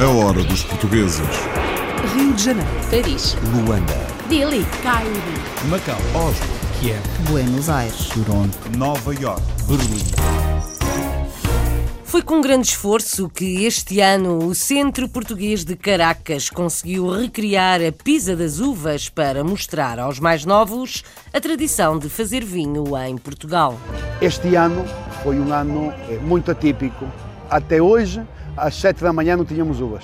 A hora dos portugueses. Rio de Janeiro, Paris, Luanda, Delhi, Cairo, Macau, Oslo, Kiev, Buenos Aires. Toronto, Nova York. Berlim. Foi com grande esforço que este ano o Centro Português de Caracas conseguiu recriar a Pisa das Uvas para mostrar aos mais novos a tradição de fazer vinho em Portugal. Este ano foi um ano eh, muito atípico. Até hoje, às 7 da manhã, não tínhamos uvas.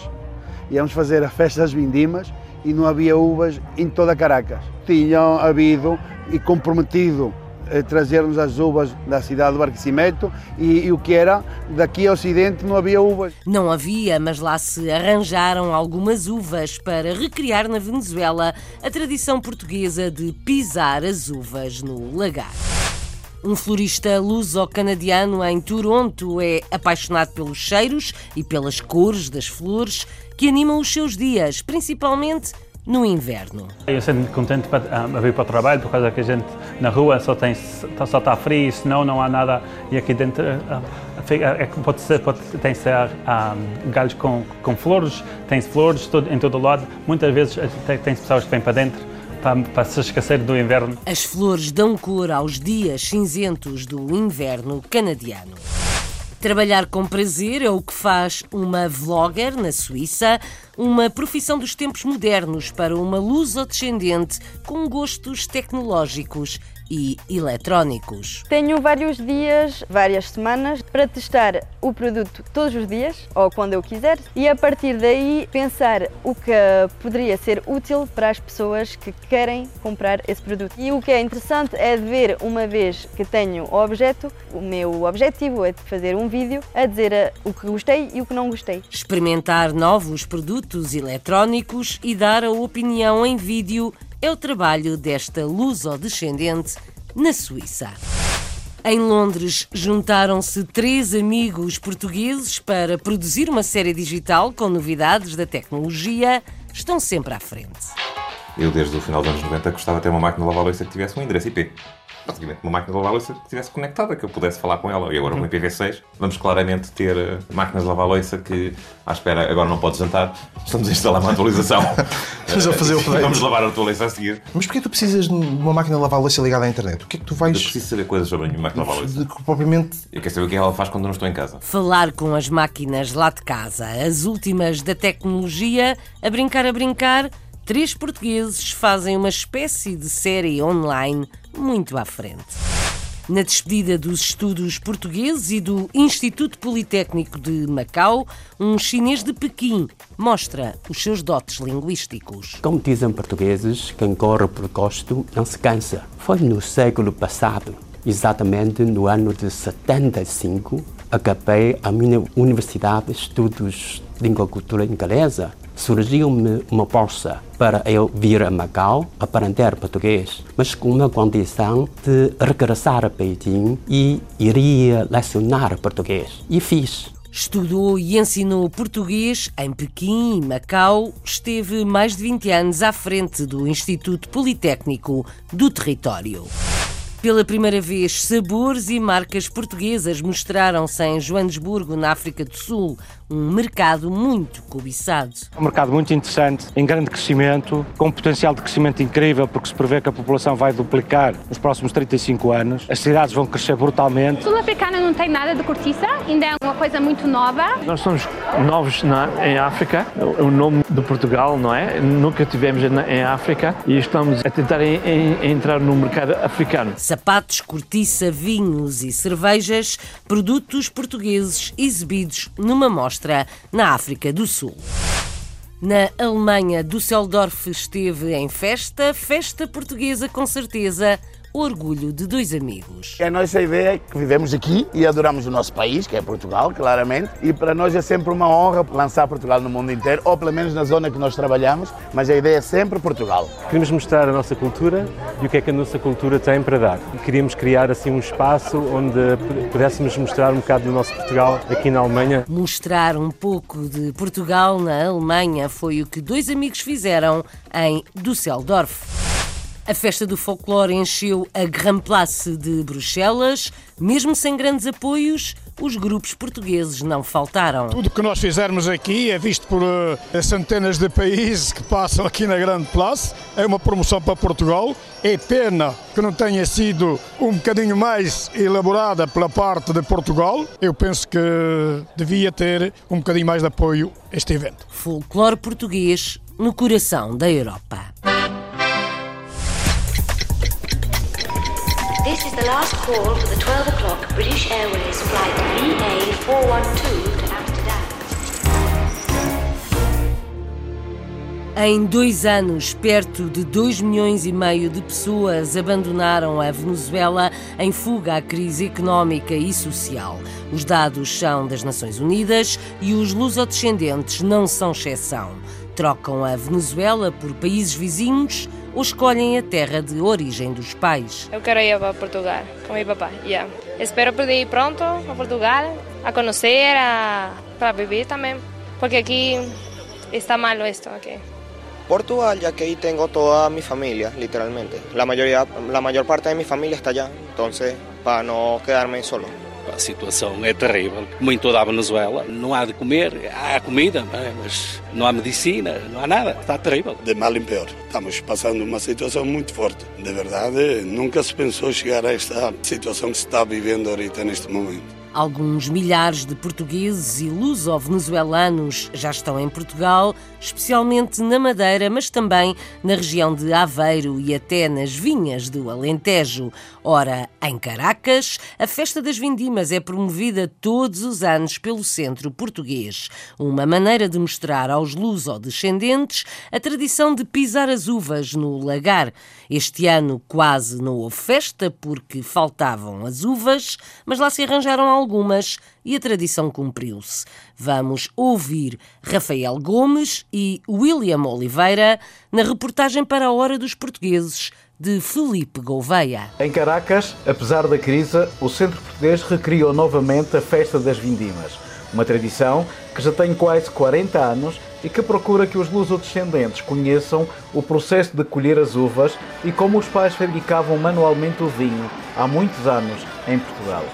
Íamos fazer a festa das vindimas e não havia uvas em toda Caracas. Tinham havido e comprometido eh, trazer-nos as uvas da cidade do Barquisimeto e, e o que era daqui ao ocidente não havia uvas. Não havia, mas lá se arranjaram algumas uvas para recriar na Venezuela a tradição portuguesa de pisar as uvas no lagar. Um florista luso-canadiano em Toronto é apaixonado pelos cheiros e pelas cores das flores que animam os seus dias, principalmente no inverno. Eu sinto contente para, ah, a vir para o trabalho por causa que a gente na rua só tem só está frio, senão não há nada e aqui dentro ah, fica- é pode ser pode tem ser ah, galhos com, com flores, tem flores todo, em todo lado. Muitas vezes ah, tem, tem pessoas que vêm para dentro para, para se esquecer do inverno. As flores dão cor aos dias cinzentos do inverno canadiano. Trabalhar com prazer é o que faz uma vlogger na Suíça, uma profissão dos tempos modernos para uma luso-descendente com gostos tecnológicos e eletrónicos. Tenho vários dias, várias semanas para testar o produto todos os dias ou quando eu quiser e a partir daí pensar o que poderia ser útil para as pessoas que querem comprar esse produto. E o que é interessante é de ver uma vez que tenho o objeto, o meu objetivo é de fazer um vídeo a dizer eh, o que gostei e o que não gostei. Experimentar novos produtos eletrónicos e dar a opinião em vídeo é o trabalho desta luso-descendente na Suíça. Em Londres, juntaram-se três amigos portugueses para produzir uma série digital com novidades da tecnologia. Estão sempre à frente. Eu, desde o final dos anos 90, gostava de ter uma máquina de lavar louça que tivesse um endereço IP. Basicamente, uma máquina de lavar louça que estivesse conectada, que eu pudesse falar com ela. E agora, com o IPv6, vamos claramente ter eh, máquinas de lavar louça que, à espera, agora não pode jantar, estamos a instalar uma atualização. Estamos a fazer o update. Vamos lavar a tua louça a seguir. Mas porquê tu precisas de uma máquina de lavar louça ligada à internet? O que é que tu Eu vais. preciso saber coisas sobre a minha máquina de lavar louça. propriamente. Eu quero saber o que ela faz quando eu não estou em casa. Falar com as máquinas lá de casa, as últimas da tecnologia, a brincar a brincar, três portugueses fazem uma espécie de série online muito à frente. Na despedida dos estudos portugueses e do Instituto Politécnico de Macau, um chinês de Pequim mostra os seus dotes linguísticos. Como dizem portugueses, quem corre por gosto não se cansa. Foi no século passado, exatamente no ano de 75, acabei a minha universidade de estudos língua e cultura inglesa. Surgiu-me uma bolsa para eu vir a Macau aprender português, mas com uma condição de regressar a Beijing e iria lecionar português. E fiz. Estudou e ensinou português em Pequim e Macau. Esteve mais de 20 anos à frente do Instituto Politécnico do Território. Pela primeira vez, sabores e marcas portuguesas mostraram-se em Joanesburgo, na África do Sul, um mercado muito cobiçado. É um mercado muito interessante, em grande crescimento, com potencial de crescimento incrível, porque se prevê que a população vai duplicar nos próximos 35 anos. As cidades vão crescer brutalmente. Sul-africana não tem nada de cortiça, ainda é uma coisa muito nova. Nós somos novos na, em África, o o nome de Portugal, não é? Nunca tivemos na- em África e estamos a tentar em- em- entrar no mercado africano. Sapatos, cortiça, vinhos e cervejas, produtos portugueses exibidos numa mostra na África do Sul. Na Alemanha, Düsseldorf esteve em festa, festa portuguesa com certeza, orgulho de dois amigos. A nossa ideia é que vivemos aqui e adoramos o nosso país, que é Portugal, claramente, e para nós é sempre uma honra lançar Portugal no mundo inteiro, ou pelo menos na zona que nós trabalhamos, mas a ideia é sempre Portugal. Queremos mostrar a nossa cultura e o que é que a nossa cultura tem para dar. Queríamos criar assim um espaço onde pudéssemos mostrar um bocado do nosso Portugal aqui na Alemanha. Mostrar um pouco de Portugal na Alemanha foi o que dois amigos fizeram em Düsseldorf. A festa do folclore encheu a Grand Place de Bruxelas. Mesmo sem grandes apoios, os grupos portugueses não faltaram. Tudo o que nós fizermos aqui é visto por uh, centenas de países que passam aqui na Grande Place. É uma promoção para Portugal. É pena que não tenha sido um bocadinho mais elaborada pela parte de Portugal. Eu penso que devia ter um bocadinho mais de apoio este evento. Folclore português no coração da Europa. This is the last call for the 12 o'clock British Airways flight VA412 to Amsterdam. Em dois anos, perto de 2 milhões e meio de pessoas abandonaram a Venezuela em fuga à crise económica e social. Os dados são das Nações Unidas e os lusodescendentes não são exceção. Trocam a Venezuela por países vizinhos ou escolhem a terra de origem dos pais. Eu quero ir para Portugal com meu papai. Yeah. Espero poder ir pronto a Portugal, a conhecer, a, para viver também, porque aqui está malo esto. Okay. Portugal, ya que ahí tengo toda mi familia, literalmente. La, mayoría, la mayor parte de mi familia está allá, entonces para no quedarme solo. A situação é terrível, como em toda a Venezuela. Não há de comer, há comida, mas não há medicina, não há nada. Está terrível. De mal em pior. Estamos passando uma situação muito forte. De verdade, nunca se pensou chegar a esta situação que se está vivendo ahorita neste momento. Alguns milhares de portugueses e luso-venezuelanos já estão em Portugal, especialmente na Madeira, mas também na região de Aveiro e até nas vinhas do Alentejo. Ora, em Caracas, a Festa das Vindimas é promovida todos os anos pelo Centro Português. Uma maneira de mostrar aos luso-descendentes a tradição de pisar as uvas no lagar. Este ano quase não houve festa porque faltavam as uvas, mas lá se arranjaram algumas e a tradição cumpriu-se. Vamos ouvir Rafael Gomes e William Oliveira na reportagem para a Hora dos Portugueses de Felipe Gouveia. Em Caracas, apesar da crise, o Centro Português recriou novamente a Festa das Vindimas, uma tradição que já tem quase 40 anos e que procura que os lusodescendentes conheçam o processo de colher as uvas e como os pais fabricavam manualmente o vinho há muitos anos em Portugal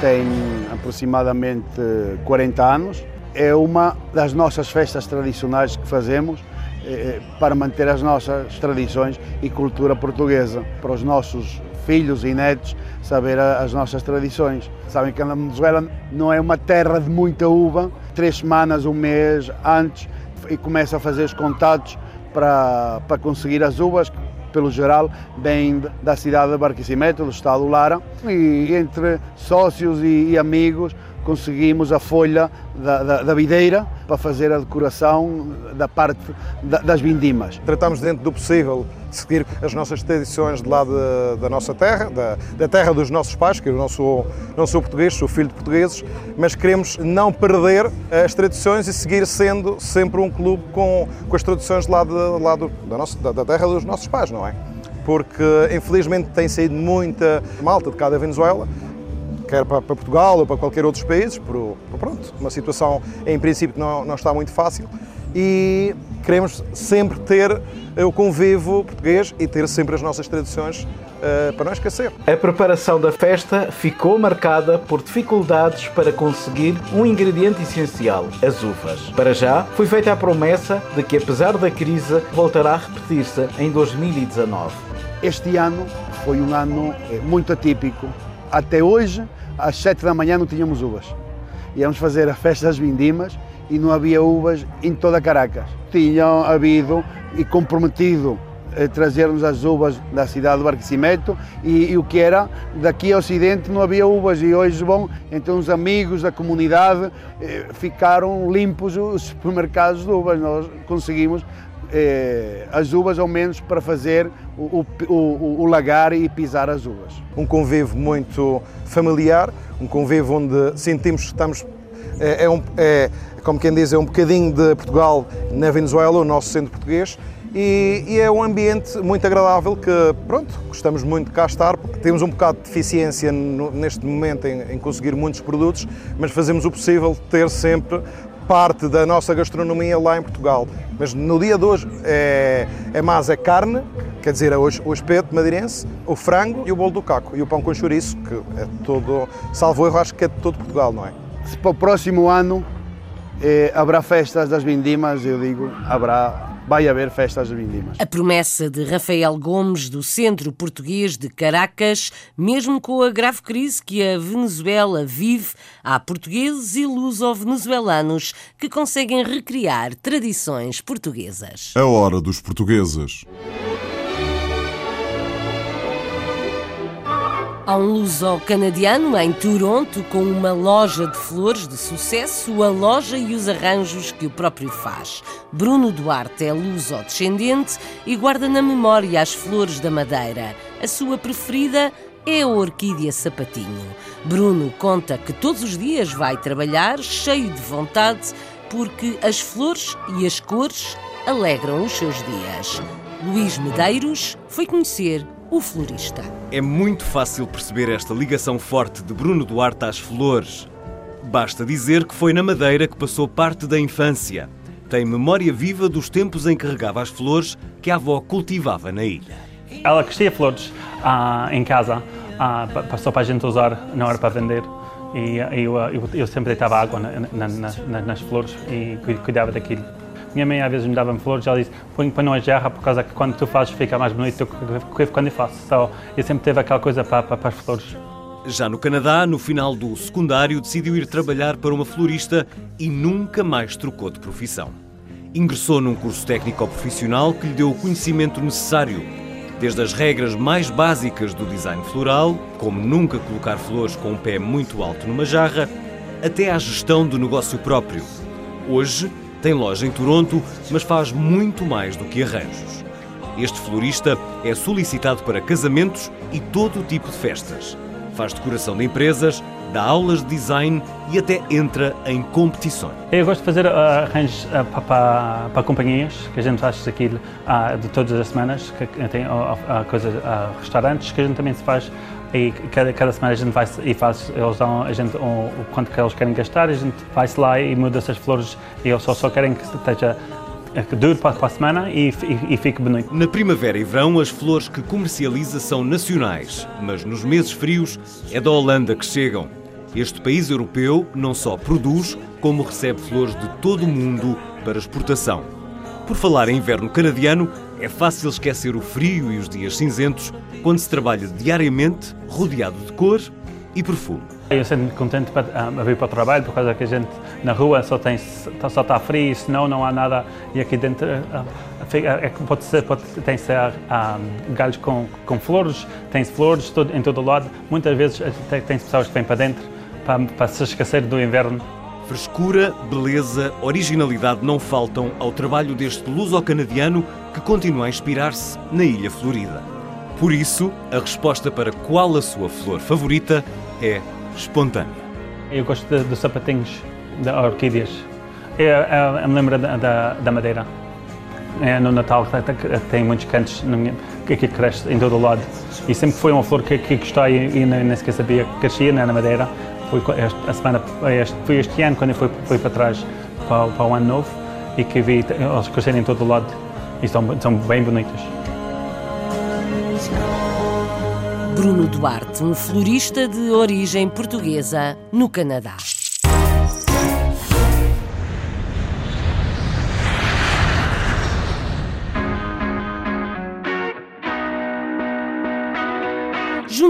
tem aproximadamente 40 anos. É uma das nossas festas tradicionais que fazemos eh, para manter as nossas tradições e cultura portuguesa, para os nossos filhos e netos saber as nossas tradições. Sabem que a Venezuela não é uma terra de muita uva, três semanas, um mês antes, e começa a fazer os contatos para, para conseguir as uvas, pelo geral, vêm da cidade de Barquisimeto, do estado do Lara, e entre sócios e, e amigos conseguimos a folha da, da, da, videira para fazer a decoração da parte da, das vindimas. Tratamos dentro do possível seguir as nossas tradições de lá de, da nossa terra, da, da, terra dos nossos pais, que eu não sou, não sou português, sou filho de portugueses, mas queremos não perder as tradições e seguir sendo sempre um clube com, com as tradições de lá, de, lá do, da, nossa, da, da terra dos nossos pais, não é? Porque infelizmente tem saído muita malta de cá da Venezuela quer para, Portugal ou para qualquer outro país, por, pronto, uma situação em princípio não, não está muito fácil e queremos sempre ter o convívio português e ter sempre as nossas tradições uh, para não esquecer. A preparação da festa ficou marcada por dificuldades para conseguir um ingrediente essencial, as uvas. Para já, foi feita a promessa de que, apesar da crise, voltará a repetir-se em 2019. Este ano foi um ano eh, muito atípico. Até hoje, às 7 da manhã não tínhamos uvas. Íamos fazer a festa das vindimas e não havia uvas em toda Caracas. Tinham havido e comprometido eh, trazer-nos as uvas da cidade do Barquisimeto e, e, o que era daqui ao ocidente não havia uvas e hoje bom então os amigos da comunidade eh, ficaram limpos os supermercados de uvas nós conseguimos eh, as uvas ao menos para fazer o, o, o, o, lagar e pisar as uvas. Um convívio muito familiar, um convívio onde sentimos que estamos. É, é, um, é, como quem diz, é um bocadinho de Portugal na Venezuela, o nosso centro português, e, e, é um ambiente muito agradável que, pronto, gostamos muito de cá estar, temos um bocado de deficiência no, neste momento em, em, conseguir muitos produtos, mas fazemos o possível de ter sempre parte da nossa gastronomia lá em Portugal. Mas no dia de hoje é, é mais a carne, quer dizer, é hoje o espeto madeirense, o frango e o bolo do caco. E o pão com chouriço, que é todo, salvo erro, acho que é de todo Portugal, não é? Se para o próximo ano eh, haverá festas das vindimas, eu digo, haverá vai haver festas vindimas. A promessa de Rafael Gomes, do Centro Português de Caracas, mesmo com a grave crise que a Venezuela vive, há portugueses e luso-venezuelanos que conseguem recriar tradições portuguesas. A hora dos portugueses. Há um luso-canadiano em Toronto com uma loja de flores de sucesso, a loja e os arranjos que o próprio faz. Bruno Duarte é luso-descendente e guarda na memória as flores da Madeira. A sua preferida é a orquídea sapatinho. Bruno conta que todos os dias vai trabalhar cheio de vontade porque as flores e as cores alegram os seus dias. Luís Medeiros foi conhecer o florista. É muito fácil perceber esta ligação forte de Bruno Duarte às flores. Basta dizer que foi na Madeira que passou parte da infância. Tem memória viva dos tempos em que regava as flores que a avó cultivava na ilha. Ela crescia flores ah, em casa, ah, passou para a gente usar na hora para vender. E eu, eu, eu sempre deitava água na, na, na, nas flores e cuidava daquilo. Minha mãe às vezes me dava flores, ela disse, põe para não a jarra, por causa que quando tu fazes fica mais bonito do que quando eu faço. Então, eu sempre teve aquela coisa para, para, para as flores. Já no Canadá, no final do secundário, decidiu ir trabalhar para uma florista e nunca mais trocou de profissão. Ingressou num curso técnico profissional que lhe deu o conhecimento necessário, desde as regras mais básicas do design floral, como nunca colocar flores com um pé muito alto numa jarra, até à gestão do negócio próprio. Hoje, tem loja em Toronto, mas faz muito mais do que arranjos. Este florista é solicitado para casamentos e todo tipo de festas. Faz decoração de empresas, dá aulas de design e até entra em competições. Eu gosto de fazer uh, arranjos uh, para, para, companhias, que a gente faz aquilo uh, de todas as semanas, que tem coisas, restaurantes, que a gente também se faz e cada, cada semana a gente vai e faz, eles dão a gente o, o quanto que eles querem gastar, a gente vai-se lá e muda essas flores e eles só, só querem que esteja que dure para, para a semana e, e, e fique bonito. Na primavera e verão, as flores que comercializa são nacionais, mas nos meses frios é da Holanda que chegam. Este país europeu não só produz, como recebe flores de todo o mundo para exportação. Por falar em inverno canadiano, é fácil esquecer o frio e os dias cinzentos quando se trabalha diariamente rodeado de cor e perfume. Eu sinto-me contente para, a vir para o trabalho, por causa que a gente na rua só, tem, só está frio, senão não há nada. E aqui dentro é, pode ser, pode, tem ser um, galhos com, com flores, tem flores todo, em todo lado. Muitas vezes tem, tem pessoas que vêm para dentro para, para se esquecer do inverno. Frescura, beleza, originalidade não faltam ao trabalho deste luso-canadiano que continua a inspirar-se na Ilha Florida. Por isso, a resposta para qual a sua flor favorita é espontânea. Eu gosto dos sapatinhos, de orquídeas. Eu, eu, eu me lembro da, da, da Madeira. É, no Natal tem muitos cantos que cresce em todo o lado. E sempre foi uma flor que, que gostei e nem sequer sabia que crescia na Madeira. Foi a semana, foi este ano quando eu fui, fui para trás para, para, o ano novo e que vi eles crescerem em todo o lado e são, são bem bonitas. Bruno Duarte, um florista de origem portuguesa no Canadá.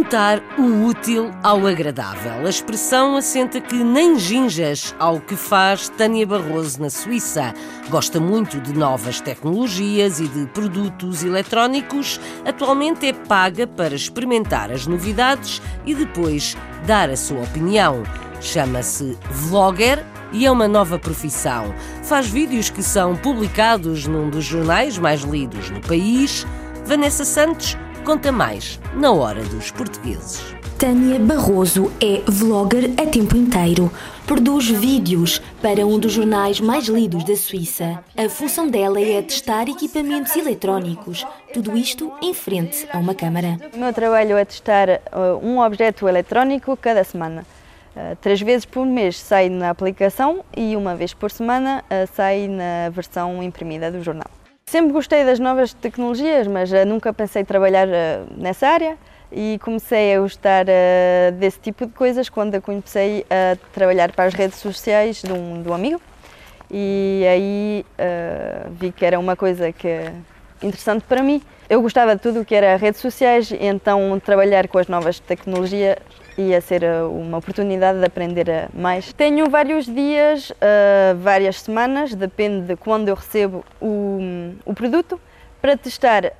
Juntar o útil ao agradável. A expressão assenta que nem ginjas ao que faz Tânia Barroso na Suíça. Gosta muito de novas tecnologias e de produtos eletrónicos. Atualmente é paga para experimentar as novidades e depois dar a sua opinião. Chama-se vlogger e é uma nova profissão. Faz vídeos que são publicados num dos jornais mais lidos no país. Vanessa Santos conta mais na Hora dos Portugueses. Tânia Barroso é vlogger a tempo inteiro. Produz vídeos para um dos jornais mais lidos da Suíça. A função dela é testar equipamentos eletrónicos. Tudo isto em frente a uma câmara. O meu trabalho é testar uh, um objeto eletrónico cada semana. Uh, três vezes por mês sai na aplicação e uma vez por semana uh, sai na versão imprimida do jornal. Sempre gostei das novas tecnologias, mas uh, nunca pensei trabalhar nessa área e comecei a gostar desse tipo de coisas quando comecei a trabalhar para as redes sociais de um, de um amigo e aí vi que era uma coisa que interessante para mim. Eu gostava de tudo o que era redes sociais, então trabalhar com as novas tecnologias ia ser eh, uma oportunidade de aprender eh, mais. Tenho vários dias, uh, várias semanas, depende de quando eu recebo o, o produto, para testar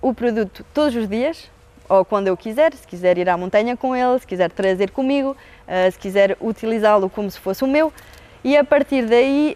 o produto todos os dias, ou quando eu quiser, se quiser ir à montanha com ele, se quiser trazer comigo, se quiser utilizá-lo como se fosse o meu, e a partir daí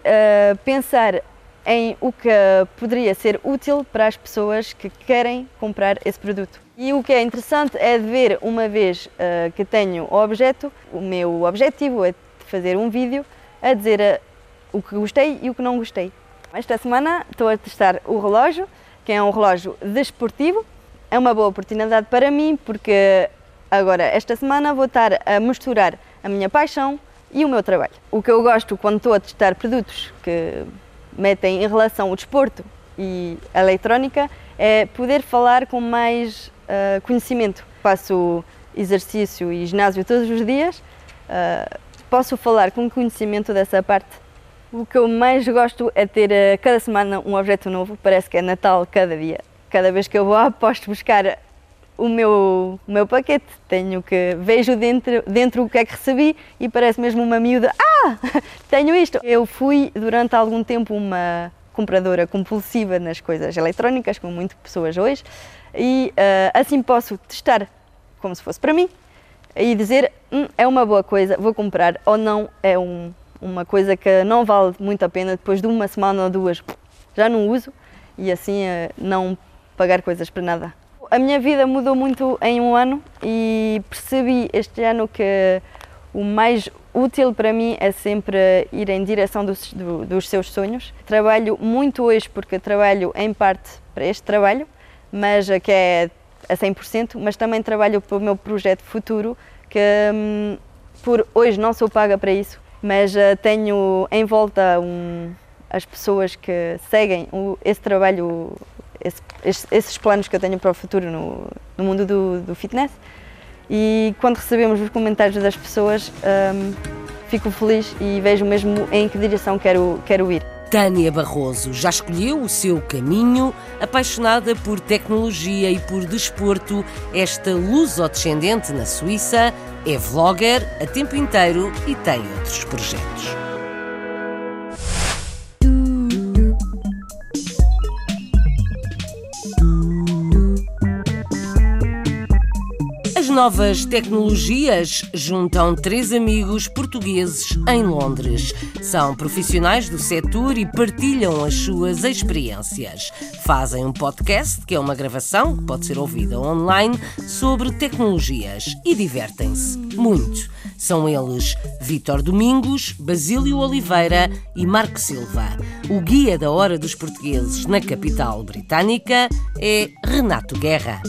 pensar em o que poderia ser útil para as pessoas que querem comprar esse produto. E o que é interessante é de ver, uma vez uh, que tenho o objeto, o meu objetivo é fazer um vídeo a dizer uh, o que gostei e o que não gostei. Esta semana estou a testar o relógio, que é um relógio desportivo. É uma boa oportunidade para mim porque agora, esta semana, vou estar a misturar a minha paixão e o meu trabalho. O que eu gosto quando estou a testar produtos que metem em relação ao desporto e a eletrónica é poder falar com mais uh, conhecimento. Faço exercício e ginásio todos os dias, uh, posso falar com conhecimento dessa parte. O que eu mais gosto é ter uh, cada semana um objeto novo, parece que é Natal cada dia. Cada vez que eu vou à posto buscar o meu, o meu paquete, tenho que vejo dentro, dentro o que é que recebi e parece mesmo uma miúda, ah, tenho isto. Eu fui durante algum tempo uma compradora compulsiva nas coisas eletrónicas, como muitas pessoas hoje, e uh, assim posso testar como se fosse para mim e dizer hum, é uma boa coisa, vou comprar ou não, é um, uma coisa que não vale muito a pena depois de uma semana ou duas já não uso e assim uh, não pagar coisas para nada. A minha vida mudou muito em um ano e percebi este ano que o mais útil para mim é sempre ir em direção dos, do, dos seus sonhos. Trabalho muito hoje porque trabalho em parte para este trabalho, mas que é a 100%, mas também trabalho para o meu projeto futuro, que hum, por hoje não sou paga para isso, mas uh, tenho em volta um, as pessoas que seguem o, esse trabalho esse, esses planos que eu tenho para o futuro no, no mundo do, do, fitness. E quando recebemos os comentários das pessoas, um, fico feliz e vejo mesmo em que direção quero, quero ir. Tânia Barroso já escolheu o seu caminho, apaixonada por tecnologia e por desporto. Esta luso-descendente na Suíça é vlogger a tempo inteiro e tem outros projetos. Novas tecnologias juntam três amigos portugueses em Londres. São profissionais do setor e partilham as suas experiências. Fazem um podcast, que é uma gravação que pode ser ouvida online, sobre tecnologias e divertem-se muito. São eles Vítor Domingos, Basílio Oliveira e Marco Silva. O guia da Hora dos Portugueses na capital britânica é Renato Guerra.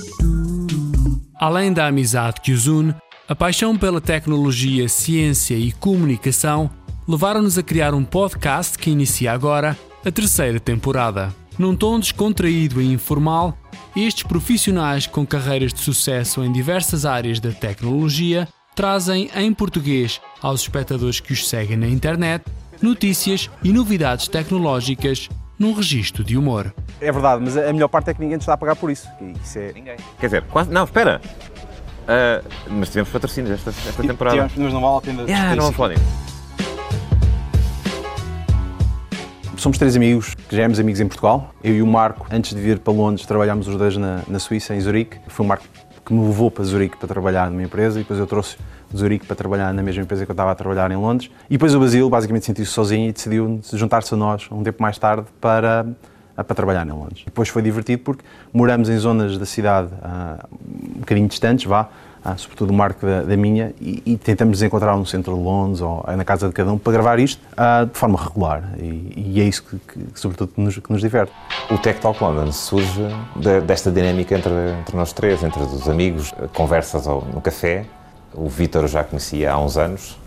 Além da amizade que os une, a paixão pela tecnologia, ciência e comunicação levaram-nos a criar um podcast que inicia agora a terceira temporada. Num tom descontraído e informal, estes profissionais com carreiras de sucesso em diversas áreas da tecnologia trazem em português aos espectadores que os seguem na internet notícias e novidades tecnológicas num registro de humor. É verdade, mas a melhor parte é que ninguém te está a pagar por isso. isso é... Ninguém. Quer dizer, quase... Não, espera. Uh, mas tivemos patrocínios esta, esta temporada. Tivemos, mas não vale a pena. Yeah, não disso. Somos três amigos que já éramos amigos em Portugal. Eu e o Marco, antes de vir para Londres, trabalhámos os dois na, na Suíça, em Zurique. Foi o Marco que me levou para Zurique para trabalhar numa empresa e depois eu trouxe de Zurique para trabalhar na mesma empresa que eu estava a trabalhar em Londres. E depois o Basílio basicamente sentiu-se sozinho e decidiu juntar-se a nós um tempo mais tarde para, para trabalhar em Londres. Depois foi divertido porque moramos em zonas da cidade uh, um bocadinho distantes, vá, uh, sobretudo o marco da, da minha, e, e, tentamos encontrar no centro de Londres ou na casa de cada um para gravar isto uh, de forma regular. E, e é isso que, que, sobretudo, nos, que nos diverte. O Tech Talk London surge de, desta dinâmica entre, entre nós três, entre os amigos, conversas no café, O Vítor já conhecia há uns anos,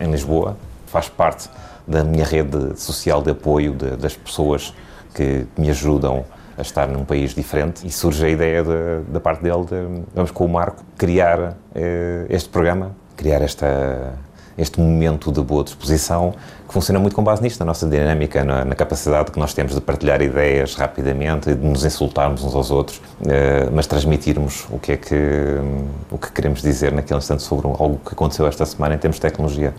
em Lisboa, faz parte da minha rede social de apoio de, das pessoas que me ajudam a estar num país diferente. E surge a ideia de, da parte dele de, vamos com o Marco, criar eh, este programa, criar esta, este momento de boa disposição que funciona muito com base nisto, na nossa dinâmica, na, na, capacidade que nós temos de partilhar ideias rapidamente e de nos insultarmos uns aos outros, eh, mas transmitirmos o que é que, o que queremos dizer naquele instante sobre algo que aconteceu esta semana em termos de tecnologia.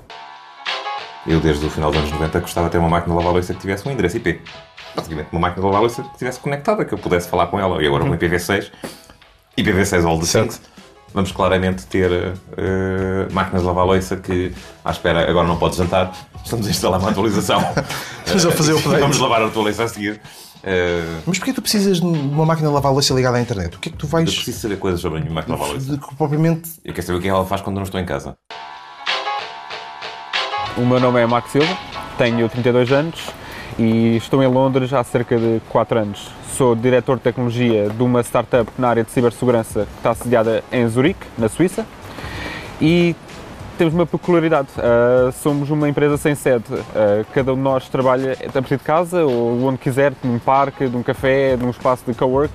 Eu, desde o final dos anos 90, gostava de ter uma máquina de lavar louça que tivesse um endereço IP. Basicamente, uma máquina de lavar louça que estivesse conectada, que eu pudesse falar com ela. E agora, com uhum. IPv6, IPv6 all the things, vamos claramente ter uh, máquinas de lavar louça que, à espera, agora não pode jantar, estamos a instalar uma atualização. Estamos a fazer o update. Vamos lavar a atualização a seguir. Uh, Mas porquê tu precisas de uma máquina de lavar louça ligada à internet? O que é que tu vais. Eu preciso saber coisas sobre a minha máquina de lavar louça. Propriamente. Eu quero saber o que ela faz quando não estou em casa. O meu nome é Max Silva, tenho 32 anos e estou em Londres há cerca de 4 anos. Sou diretor de tecnologia de uma startup na área de cibersegurança que está sediada em Zurique, na Suíça. E temos uma peculiaridade, uh, somos uma empresa sem sede. Uh, cada um de nós trabalha a partir de casa ou onde quiser, num parque, num café, num espaço de cowork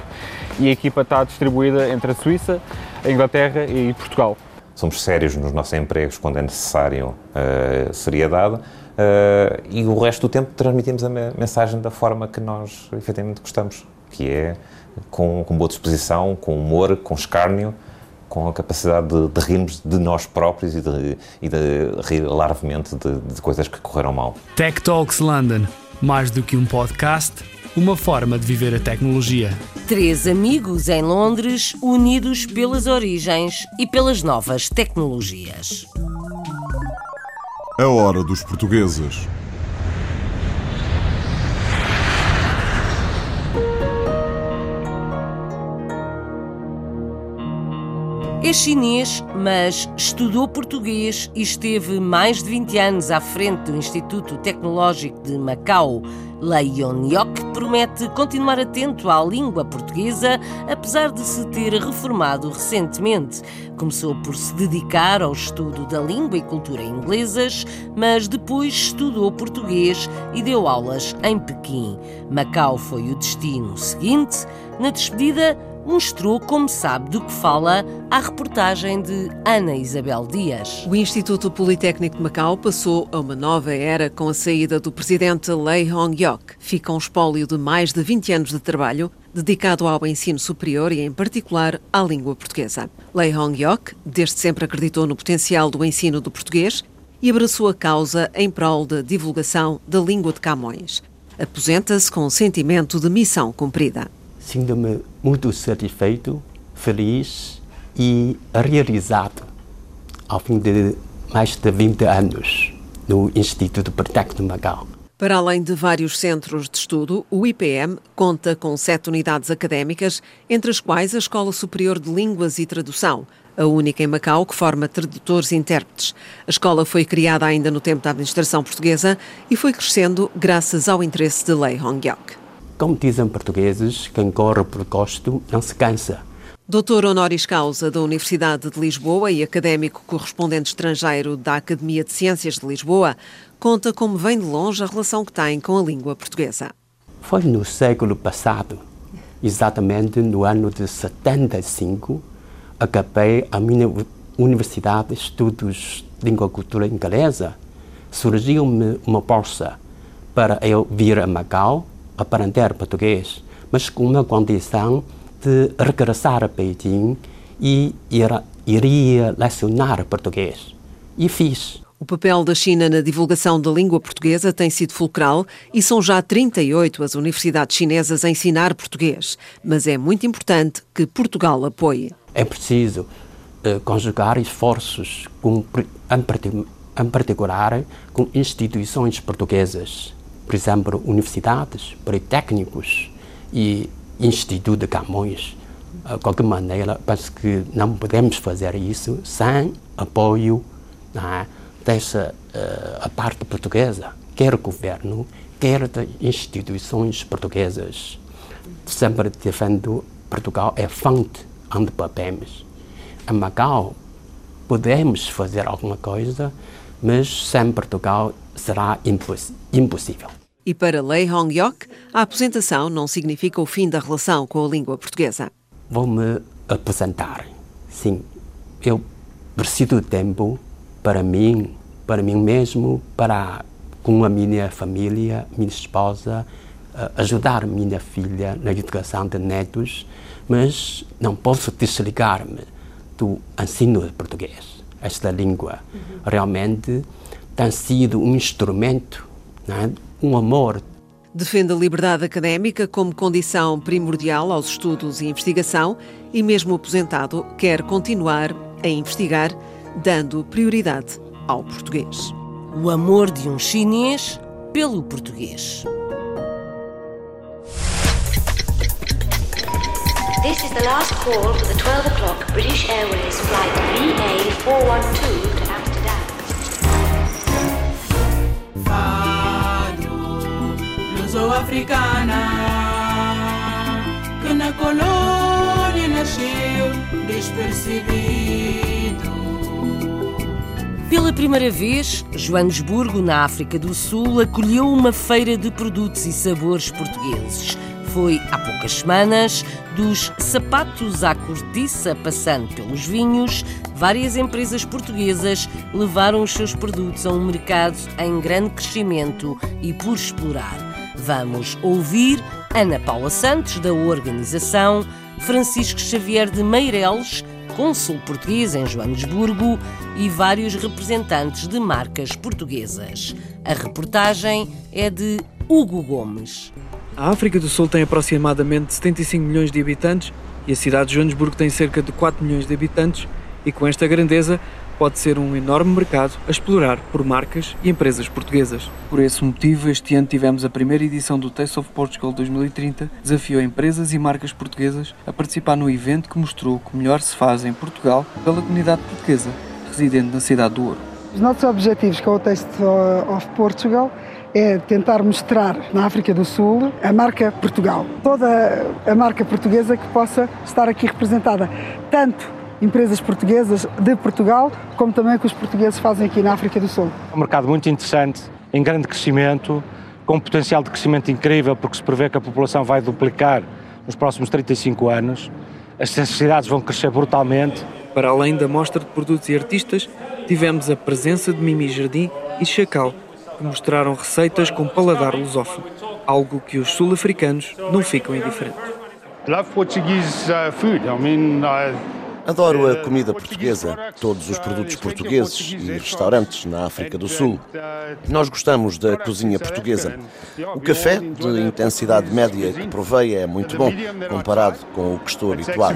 e a equipa está distribuída entre a Suíça, a Inglaterra e Portugal somos sérios nos nossos empregos quando é necessário uh, seriedade uh, e o resto do tempo transmitimos a mensagem da forma que nós efetivamente gostamos, que é com, com boa disposição, com humor, com escárnio, com a capacidade de, de rirmos de nós próprios e de, e de rir larvemente de, de coisas que correram mal. Tech Talks London, mais do que um podcast uma forma de viver a tecnologia. Três amigos em Londres, unidos pelas origens e pelas novas tecnologias. A hora dos portugueses. É chinês, mas estudou português e esteve mais de 20 anos à frente do Instituto Tecnológico de Macau. Lei Yonhyok promete continuar atento à língua portuguesa, apesar de se ter reformado recentemente. Começou por se dedicar ao estudo da língua e cultura inglesas, mas depois estudou português e deu aulas em Pequim. Macau foi o destino seguinte. Na despedida, mostrou como sabe do que fala à reportagem de Ana Isabel Dias. O Instituto Politécnico de Macau passou a uma nova era com a saída do presidente Lei Hong-yok. Fica um espólio de mais de 20 anos de trabalho dedicado ao ensino superior e, em particular, à língua portuguesa. Lei Hong-yok desde sempre acreditou no potencial do ensino do português e abraçou a causa em prol da divulgação da língua de Camões. Aposenta-se com um sentimento de missão cumprida sinto-me muito satisfeito, feliz e realizado ao fim de mais de 20 anos no Instituto Politécnico de Macau. Para além de vários centros de estudo, o IPM conta com sete unidades académicas, entre as quais a Escola Superior de Línguas e Tradução, a única em Macau que forma tradutores e intérpretes. A escola foi criada ainda no tempo da administração portuguesa e foi crescendo graças ao interesse de Lei Hongkyok. Como dizem portugueses, quem corre por gosto não se cansa. Doutor honoris causa da Universidade de Lisboa e académico correspondente estrangeiro da Academia de Ciências de Lisboa, conta como vem de longe a relação que tem com a língua portuguesa. Foi no século passado, exatamente no ano de 75, acabei a minha Universidade de Estudos de Língua e Cultura Inglesa. Surgiu-me uma bolsa para eu vir a Macau aprender português, mas com uma condição de regressar a Pequim e ir, iria lecionar português. E fiz. O papel da China na divulgação da língua portuguesa tem sido fulcral e são já 38 as universidades chinesas a ensinar português. Mas é muito importante que Portugal apoie. É preciso uh, conjugar esforços, com, em, em particular com instituições portuguesas por exemplo, universidades, politécnicos e Instituto de Camões. De qualquer maneira, penso que não podemos fazer isso sem apoio é, dessa uh, parte portuguesa, quer o governo, quer das instituições portuguesas. Sempre defendo Portugal é fonte onde papéis. Em Macau, podemos fazer alguma coisa, mas sem Portugal será imposs impossível. E para Lei Hong-yok, a aposentação não significa o fim da relação com a língua portuguesa. Vou-me aposentar. Sim, eu preciso de tempo para mim, para mim mesmo, para com a minha família, minha esposa, ajudar minha filha na educação de netos, mas não posso desligar-me do ensino de português. Esta língua uhum. realmente tem sido um instrumento, é? Um amor. Defende a liberdade académica como condição primordial aos estudos e investigação e, mesmo aposentado, quer continuar a investigar, dando prioridade ao português. O amor de um chinês pelo português. This is the last call for the 12 o'clock British Airways flight VA412 to Amsterdam. Fado, luso-africana, que na colônia nasceu despercebido. Pela primeira vez, Joanesburgo, na África do Sul, acolheu uma feira de produtos e sabores portugueses foi há poucas semanas, dos sapatos à cortiça, passando pelos vinhos, várias empresas portuguesas levaram os seus produtos a um mercado em grande crescimento e por explorar. Vamos ouvir Ana Paula Santos, da organização, Francisco Xavier de Meireles, cônsul português em Joanesburgo, e vários representantes de marcas portuguesas. A reportagem é de Hugo Gomes. A África do Sul tem aproximadamente 75 milhões de habitantes e a cidade de Joanesburgo tem cerca de 4 milhões de habitantes e com esta grandeza pode ser um enorme mercado a explorar por marcas e empresas portuguesas. Por esse motivo, este ano tivemos a primeira edição do Taste of Portugal 2030, desafiou empresas e marcas portuguesas a participar no evento que mostrou o que melhor se faz em Portugal pela comunidade portuguesa residente na cidade do Ouro. Os nossos objetivos com o Taste of Portugal é tentar mostrar na África do Sul a marca Portugal. Toda a marca portuguesa que possa estar aqui representada, tanto empresas portuguesas de Portugal, como também o que os portugueses fazem aqui na África do Sul. É um mercado muito interessante, em grande crescimento, com um potencial de crescimento incrível, porque se prevê que a população vai duplicar nos próximos 35 anos. As necessidades vão crescer brutalmente. Para além da mostra de produtos e artistas, tivemos a presença de Mimi Jardim e Chacal, que mostraram receitas com paladar lusófono, algo que os sul-africanos não ficam indiferentes. Adoro a comida portuguesa, todos os produtos portugueses e restaurantes na África do Sul. Nós gostamos da cozinha portuguesa. O café, de intensidade média que provei, é muito bom, comparado com o que estou habituado.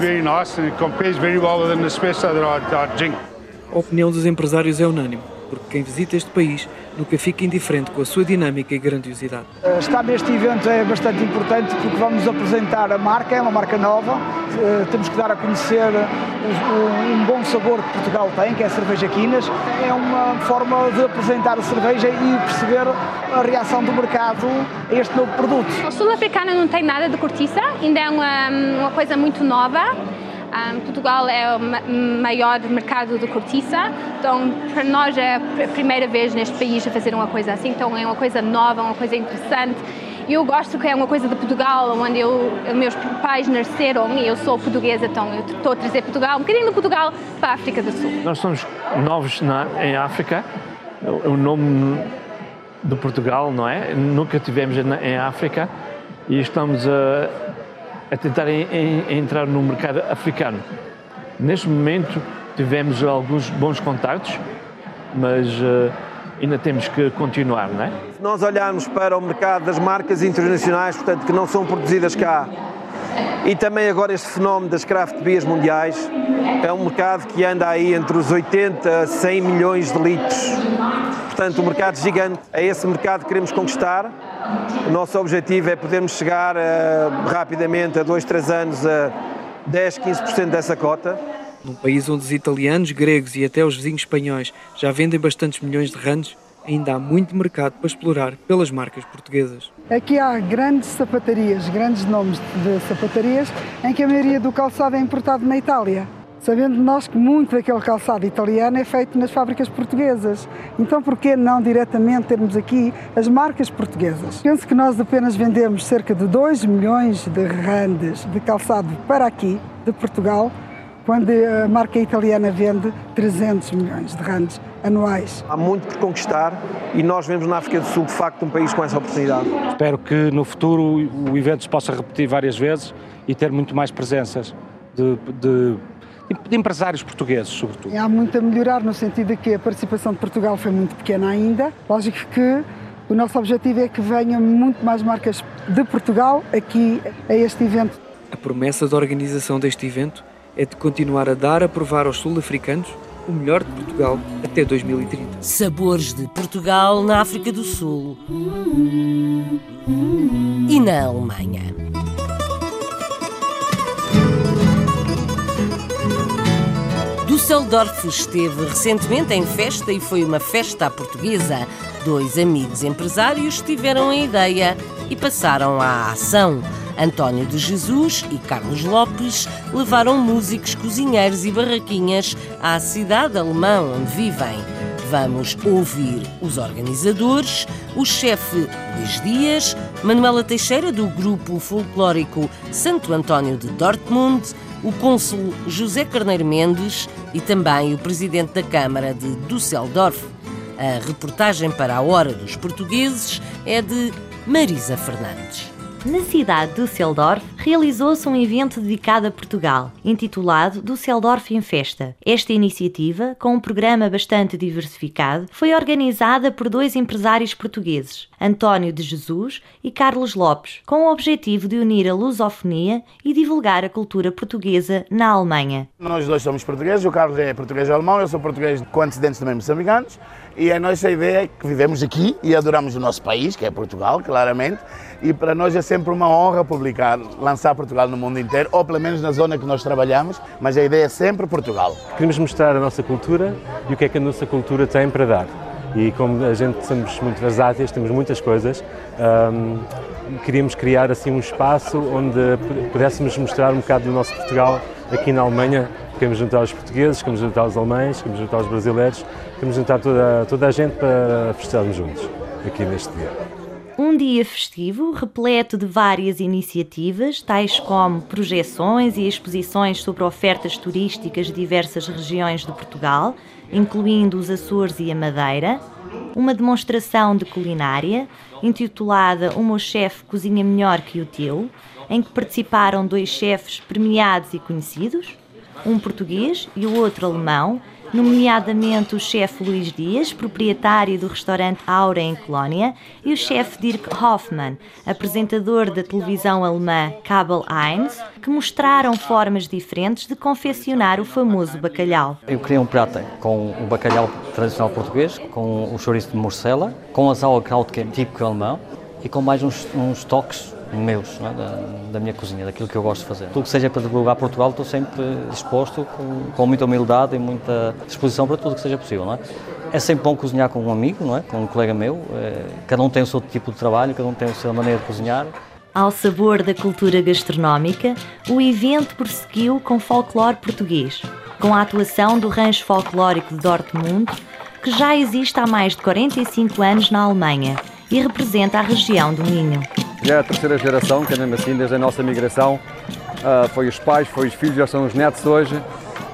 A opinião dos empresários é unânime porque quem visita este país nunca fica indiferente com a sua dinâmica e grandiosidade. Eh, estar neste evento é bastante importante porque vamos apresentar a marca, é uma marca nova, eh, temos que dar a conhecer um bom sabor que Portugal tem, que é a cerveja Quinas. É uma forma de apresentar a cerveja e perceber a reação do mercado a este novo produto. O sul-africano não tem nada de cortiça, ainda é uma, uma coisa muito nova. Um, Portugal é o maior mercado de cortiça, então para nós é a primeira vez neste país a fazer uma coisa assim, então é uma coisa nova, uma coisa interessante. Eu gosto que é uma coisa de Portugal, onde eu, meus pais nasceram e eu sou portuguesa, então eu estou a trazer Portugal, um bocadinho de Portugal para a África do Sul. Nós somos novos na, em África, o nome de Portugal, não é? Nunca tivemos em África e estamos a a tentar em, em, entrar no mercado africano. Neste momento tivemos alguns bons contactos, mas uh, ainda temos que continuar, não é? Se nós olharmos para o mercado das marcas internacionais, portanto, que não são produzidas cá, e também agora este fenómeno das craft beers mundiais, é um mercado que anda aí entre os 80 a 100 milhões de litros. Portanto, um mercado gigante. É esse mercado que queremos conquistar o nosso objetivo é podermos chegar uh, rapidamente, a dois, três anos, a 10, 15% dessa cota. Num país onde os italianos, gregos e até os vizinhos espanhóis já vendem bastantes milhões de randes, ainda há muito mercado para explorar pelas marcas portuguesas. Aqui há grandes sapatarias, grandes nomes de sapatarias, em que a maioria do calçado é importado na Itália. Sabendo nós que muito daquele calçado italiano é feito nas fábricas portuguesas. Então, por que não diretamente termos aqui as marcas portuguesas? Penso que nós apenas vendemos cerca de 2 milhões de randes de calçado para aqui, de Portugal, quando a marca italiana vende 300 milhões de randes anuais. Há muito por conquistar e nós vemos na África do Sul, de facto, um país com essa oportunidade. Espero que no futuro o evento se possa repetir várias vezes e ter muito mais presenças de, de, de empresários portugueses, sobretudo. E há muito a melhorar no sentido de que a participação de Portugal foi muito pequena ainda. Lógico que o nosso objetivo é que venham muito mais marcas de Portugal aqui a este evento. A promessa da organização deste evento é de continuar a dar a provar aos sul-africanos o melhor de Portugal até 2030. Sabores de Portugal na África do Sul e na Alemanha. Düsseldorf esteve recentemente em festa e foi uma festa à portuguesa. Dois amigos empresários tiveram a ideia e passaram à ação. António de Jesus e Carlos Lopes levaram músicos, cozinheiros e barraquinhas à cidade alemã onde vivem. Vamos ouvir os organizadores, o chefe Luís Dias, Manuela Teixeira do grupo folclórico Santo António de Dortmund, o cônsul José Carneiro Mendes e também o presidente da Câmara de Düsseldorf. A reportagem para a Hora dos Portugueses é de Marisa Fernandes. Na cidade de Düsseldorf, realizou-se um evento dedicado a Portugal, intitulado Düsseldorf em Festa. Esta iniciativa, com um programa bastante diversificado, foi organizada por dois empresários portugueses, António de Jesus e Carlos Lopes, com o objetivo de unir a lusofonia e divulgar a cultura portuguesa na Alemanha. Nós dois somos portugueses, o Carlos é português alemão, eu sou português com antecedentes também moçambicanos, e a nossa ideia é que vivemos aqui e adoramos o nosso país, que é Portugal, claramente, e para nós é sempre uma honra publicar, lançar Portugal no mundo inteiro, ou pelo menos na zona que nós trabalhamos, mas a ideia é sempre Portugal. Queremos mostrar a nossa cultura e o que é que a nossa cultura tem para dar. E como a gente somos muito versáteis, temos muitas coisas, um, queríamos criar assim um espaço onde pudéssemos mostrar um bocado do nosso Portugal aqui na Alemanha. Queremos juntar os portugueses, queremos juntar os alemães, queremos juntar os brasileiros, queremos juntar toda, toda a gente para festejarmos juntos aqui neste dia. Um dia festivo repleto de várias iniciativas, tais como projeções e exposições sobre ofertas turísticas de diversas regiões de Portugal, incluindo os Açores e a Madeira, uma demonstração de culinária intitulada O meu chefe cozinha melhor que o teu, em que participaram dois chefes premiados e conhecidos, um português e o outro alemão, nomeadamente o chefe Luís Dias, proprietário do restaurante Aura em Colónia, e o chefe Dirk Hoffmann, apresentador da televisão alemã Kabel 1, que mostraram formas diferentes de confeccionar o famoso bacalhau. Eu criei um prato com o bacalhau tradicional português, com o chouriço de morcela, com a sauerkraut que é típico alemão, e com mais uns, uns toques meus, é? da, da, minha cozinha, daquilo que eu gosto de fazer. Tudo que seja para divulgar Portugal, estou sempre disposto, com, com, muita humildade e muita disposição para tudo que seja possível. Não é? é sempre bom cozinhar com um amigo, não é? com um colega meu, é, cada um tem o seu tipo de trabalho, cada um tem a sua maneira de cozinhar. Ao sabor da cultura gastronómica, o evento prosseguiu com folclore português, com a atuação do Rancho Folclórico de Dortmund, que já existe há mais de 45 anos na Alemanha e representa a região do Minho. Já é a terceira geração, que é mesmo assim, desde a nossa migração. Uh, foi os pais, foi os filhos, já são os netos hoje.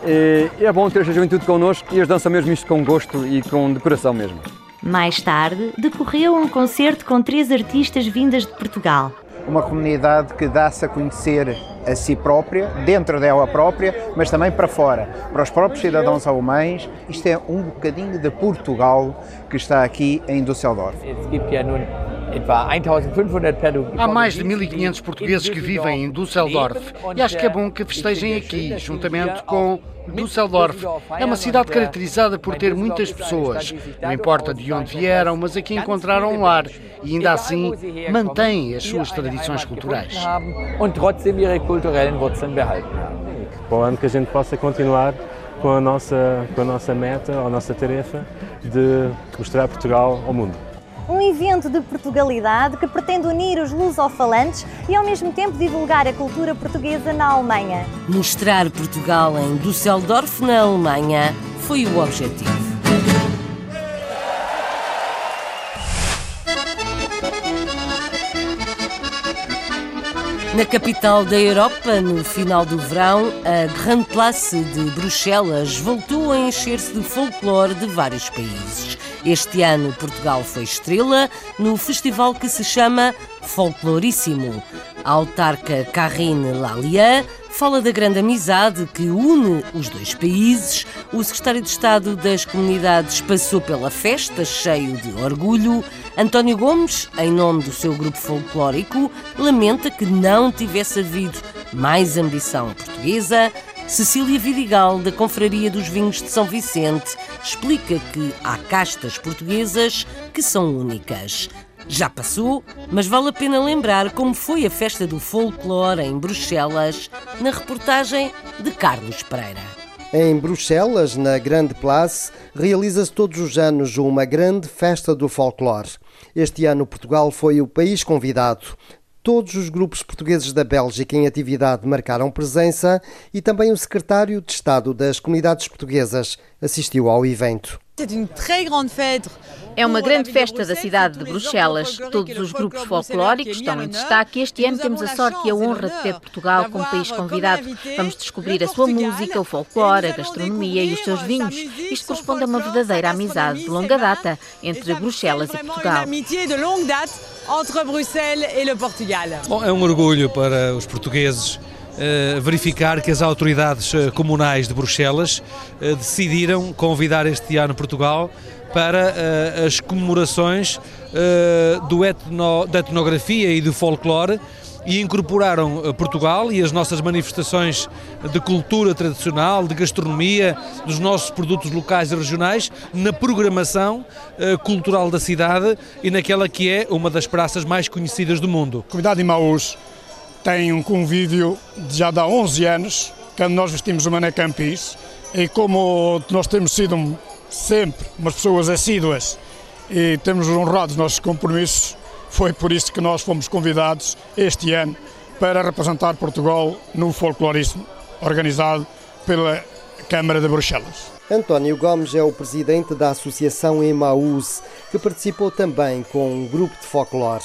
E é bom ter esta juventude connosco e eles dançam mesmo isto com gosto e com decoração mesmo. Mais tarde, decorreu um concerto com três artistas vindas de Portugal. Uma comunidade que dá-se a conhecer a si própria, dentro dela própria, mas também para fora, para os próprios cidadãos alemães. Isto é um bocadinho de Portugal que está aqui em Düsseldorf. Há mais de 1.500 portugueses que vivem em Düsseldorf e acho que é bom que festejem aqui, juntamente com Düsseldorf. É uma cidade caracterizada por ter muitas pessoas. Não importa de onde vieram, mas aqui encontraram um lar e ainda assim mantêm as suas tradições culturais. O ano que a gente possa continuar com a nossa, com a nossa meta, a nossa tarefa de mostrar Portugal ao mundo. Um evento de Portugalidade que pretende unir os lusofalantes e ao mesmo tempo divulgar a cultura portuguesa na Alemanha. Mostrar Portugal em Düsseldorf, na Alemanha, foi o objetivo. Na capital da Europa, no final do verão, a Grande Place de Bruxelas voltou a encher-se de folclore de vários países. Este ano, Portugal foi estrela no festival que se chama Folcloríssimo. A autarca Karine Lallier fala da grande amizade que une os dois países. O secretário de Estado das Comunidades passou pela festa cheio de orgulho. António Gomes, em nome do seu grupo folclórico, lamenta que não tivesse havido mais ambição portuguesa. Cecília Vidigal, da Confraria dos Vinhos de São Vicente, explica que há castas portuguesas que são únicas. Já passou, mas vale a pena lembrar como foi a festa do folclore em Bruxelas, na reportagem de Carlos Pereira. Em Bruxelas, na Grande Place, realiza-se todos os anos uma grande festa do folclore. Este ano, Portugal foi o país convidado. Todos os grupos portugueses da Bélgica em atividade marcaram presença e também o secretário de Estado das Comunidades Portuguesas assistiu ao evento. É uma grande festa da cidade de Bruxelas. Todos os grupos folclóricos estão em destaque. Este ano temos a sorte e a honra de ter Portugal como país convidado. Vamos descobrir a sua música, o folclore, a gastronomia e os seus vinhos. Isto corresponde a uma verdadeira amizade de longa data entre Bruxelas e Portugal. Bom, é um orgulho para os portugueses Uh, verificar que as autoridades uh, comunais de Bruxelas uh, decidiram convidar este ano Portugal para as comemorações do etno, da etnografia e do folclore e incorporaram Portugal e as nossas manifestações de cultura tradicional, de gastronomia, dos nossos produtos locais e regionais na programação cultural da cidade e naquela que é uma das praças mais conhecidas do mundo. A comunidade de Maús tem um convívio já de há 11 anos, quando nós vestimos o Mané Campis, e como nós temos sido sempre umas pessoas assíduas e temos honrado os nossos compromissos, foi por isso que nós fomos convidados este ano para representar Portugal no folclorismo organizado pela Câmara de Bruxelas. António Gomes é o presidente da Associação Emaús, que participou também com um grupo de folclore.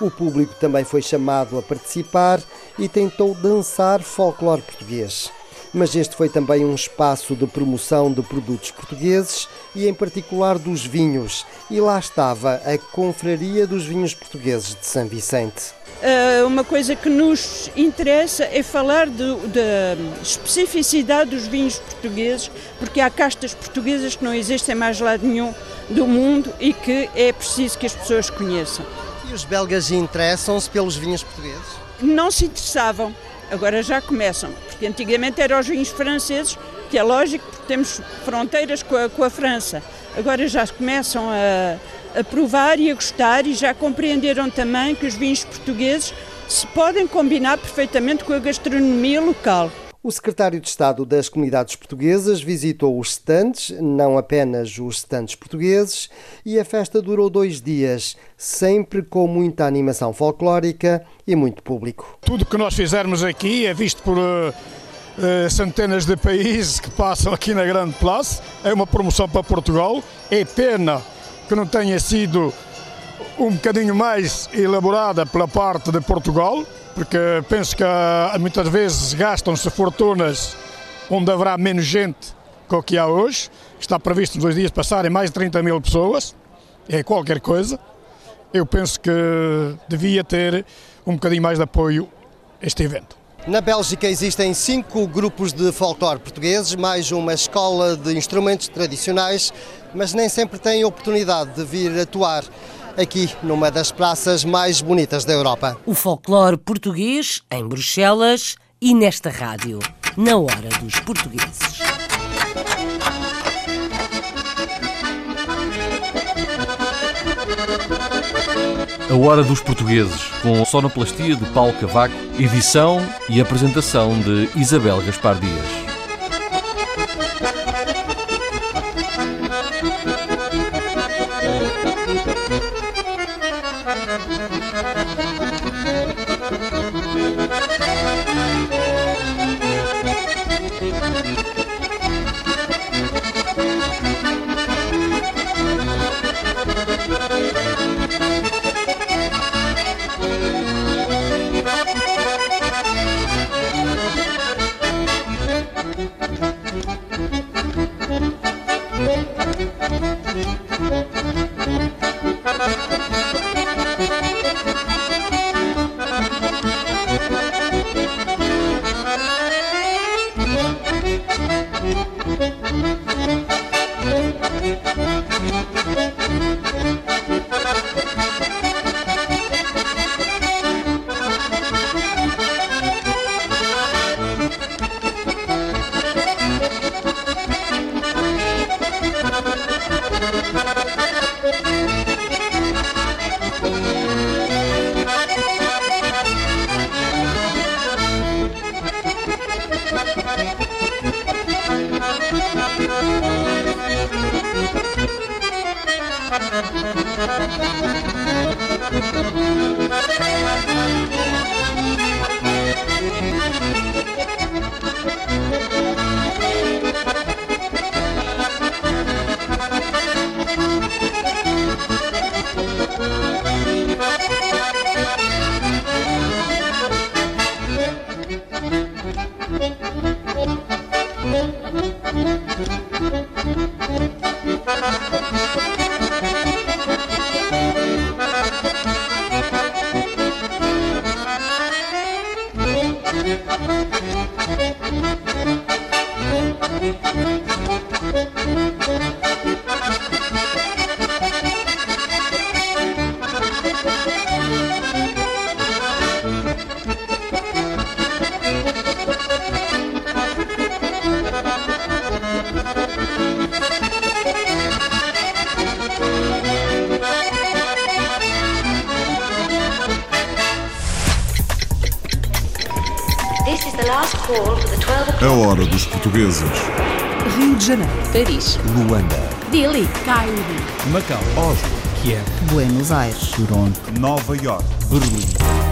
O público também foi chamado a participar e tentou dançar folclore português. Mas este foi também um espaço de promoção de produtos portugueses e, em particular, dos vinhos. E lá estava a Confraria dos Vinhos Portugueses de São Vicente. Uh, uma coisa que nos interessa é falar da especificidade dos vinhos portugueses, porque há castas portuguesas que não existem mais lado nenhum do mundo e que é preciso que as pessoas conheçam. E os belgas interessam-se pelos vinhos portugueses? Não se interessavam, agora já começam, porque antigamente eram os vinhos franceses, que é lógico porque temos fronteiras com a, com a França. Agora já começam a, a provar e a gostar e já compreenderam também que os vinhos portugueses se podem combinar perfeitamente com a gastronomia local. O secretário de Estado das Comunidades Portuguesas visitou os stands, não apenas os stands portugueses, e a festa durou dois dias, sempre com muita animação folclórica e muito público. Tudo que nós fizermos aqui é visto por uh, uh, centenas de países que passam aqui na Grande Place. É uma promoção para Portugal. É pena que não tenha sido um bocadinho mais elaborada pela parte de Portugal porque penso que ah, muitas vezes gastam-se fortunas onde haverá menos gente que o que há hoje. Está previsto nos dois dias passarem mais de 30 mil pessoas, é qualquer coisa. Eu penso que devia ter um bocadinho mais de apoio este evento. Na Bélgica existem cinco grupos de folclore portugueses, mais uma escola de instrumentos tradicionais, mas nem sempre têm oportunidade de vir atuar aqui numa das praças mais bonitas da Europa. O folclore português em Bruxelas e nesta rádio, na hora dos portugueses. A Hora dos Portugueses, com sonoplastia de Paulo Cavaco, edição e apresentação de Isabel Gaspar Dias. Luanda. Delhi. Cairo. Macau. Oslo. Kiev. Buenos Aires. Toronto. Nova York. Berlim.